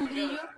brillo